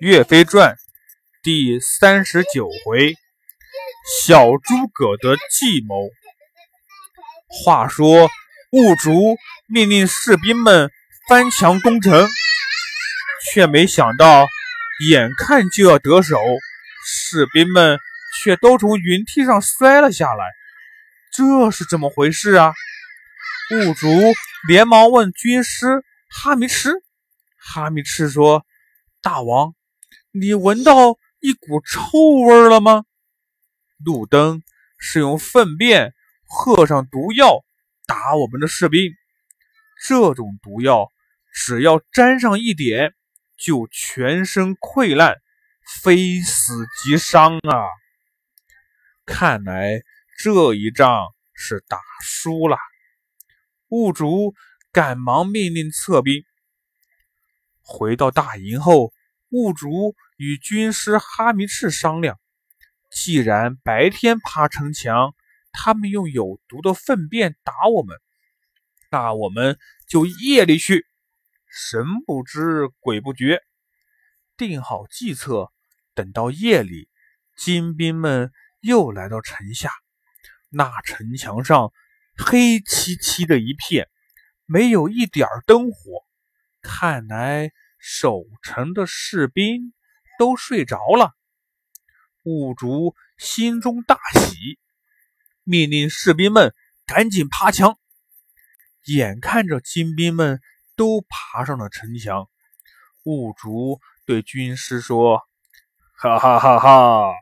岳飞传第三十九回：小诸葛的计谋。话说，兀竹命令士兵们翻墙攻城，却没想到，眼看就要得手，士兵们却都从云梯上摔了下来。这是怎么回事啊？兀竹连忙问军师哈密赤。哈密赤说：“大王。”你闻到一股臭味了吗？路灯是用粪便喝上毒药打我们的士兵，这种毒药只要沾上一点，就全身溃烂，非死即伤啊！看来这一仗是打输了。兀竹赶忙命令撤兵。回到大营后，兀竹。与军师哈密赤商量，既然白天爬城墙，他们用有毒的粪便打我们，那我们就夜里去，神不知鬼不觉，定好计策。等到夜里，金兵们又来到城下，那城墙上黑漆漆的一片，没有一点灯火，看来守城的士兵。都睡着了，兀竹心中大喜，命令士兵们赶紧爬墙。眼看着金兵们都爬上了城墙，兀竹对军师说：“哈哈哈哈！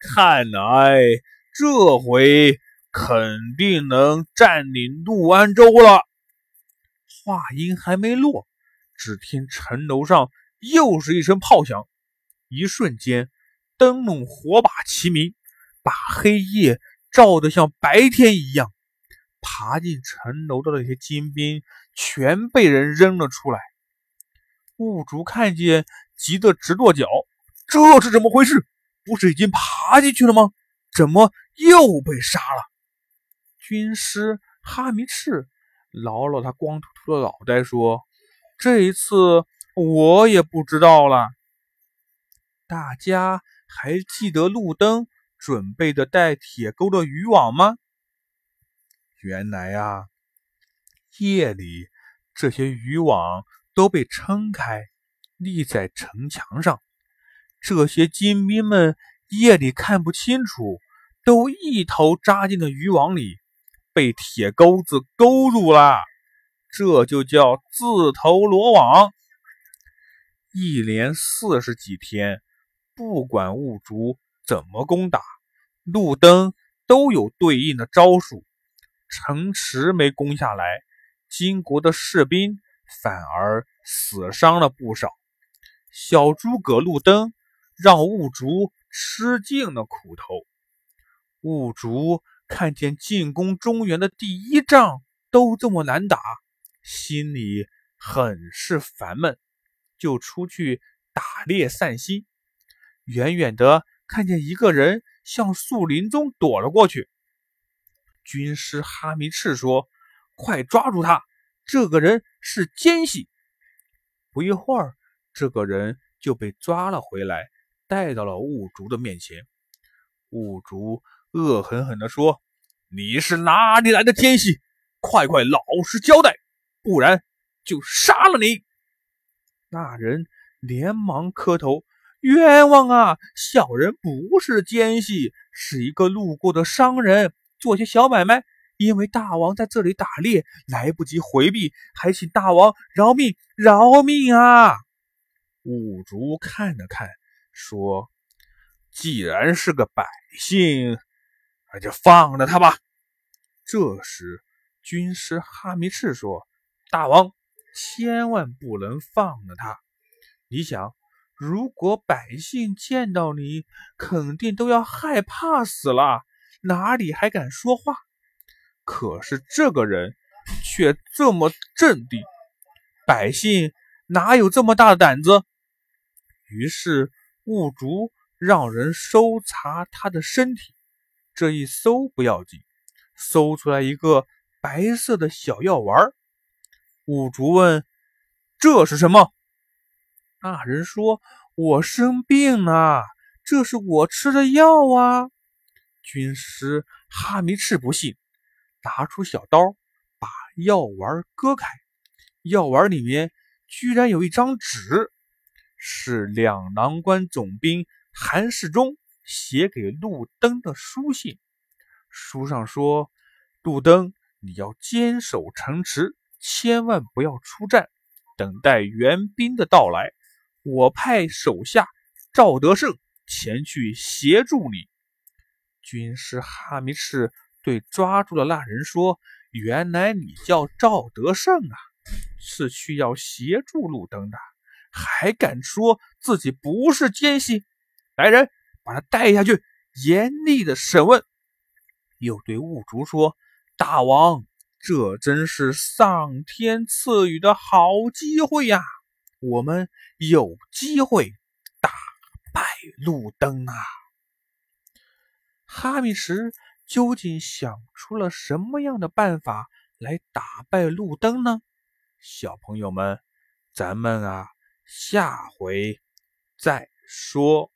看来这回肯定能占领陆安州了。”话音还没落，只听城楼上又是一声炮响。一瞬间，灯笼火把齐鸣，把黑夜照得像白天一样。爬进城楼的那些金兵全被人扔了出来。兀竹看见，急得直跺脚：“这是怎么回事？不是已经爬进去了吗？怎么又被杀了？”军师哈密赤挠了他光秃秃的脑袋，说：“这一次我也不知道了。”大家还记得路灯准备的带铁钩的渔网吗？原来啊，夜里这些渔网都被撑开，立在城墙上。这些金兵们夜里看不清楚，都一头扎进了渔网里，被铁钩子勾住了。这就叫自投罗网。一连四十几天。不管雾竹怎么攻打，路灯都有对应的招数，城池没攻下来，金国的士兵反而死伤了不少。小诸葛路灯让雾竹吃尽了苦头。雾竹看见进攻中原的第一仗都这么难打，心里很是烦闷，就出去打猎散心。远远的看见一个人向树林中躲了过去。军师哈密赤说：“快抓住他！这个人是奸细。”不一会儿，这个人就被抓了回来，带到了兀竹的面前。兀竹恶狠狠地说：“你是哪里来的奸细？快快老实交代，不然就杀了你！”那人连忙磕头。冤枉啊！小人不是奸细，是一个路过的商人，做些小买卖。因为大王在这里打猎，来不及回避，还请大王饶命，饶命啊！五竹看了看，说：“既然是个百姓，那就放了他吧。”这时，军师哈密赤说：“大王，千万不能放了他。你想？”如果百姓见到你，肯定都要害怕死了，哪里还敢说话？可是这个人却这么镇定，百姓哪有这么大的胆子？于是雾竹让人搜查他的身体，这一搜不要紧，搜出来一个白色的小药丸儿。五竹问：“这是什么？”那人说：“我生病了，这是我吃的药啊！军师哈密赤不信，拿出小刀，把药丸割开，药丸里面居然有一张纸，是两郎关总兵韩世忠写给路灯的书信。书上说：“路灯，你要坚守城池，千万不要出战，等待援兵的到来。”我派手下赵德胜前去协助你。军师哈密赤对抓住的那人说：“原来你叫赵德胜啊，是去要协助路灯的，还敢说自己不是奸细？来人，把他带下去，严厉的审问。”又对兀竹说：“大王，这真是上天赐予的好机会呀！”我们有机会打败路灯啊！哈密什究竟想出了什么样的办法来打败路灯呢？小朋友们，咱们啊，下回再说。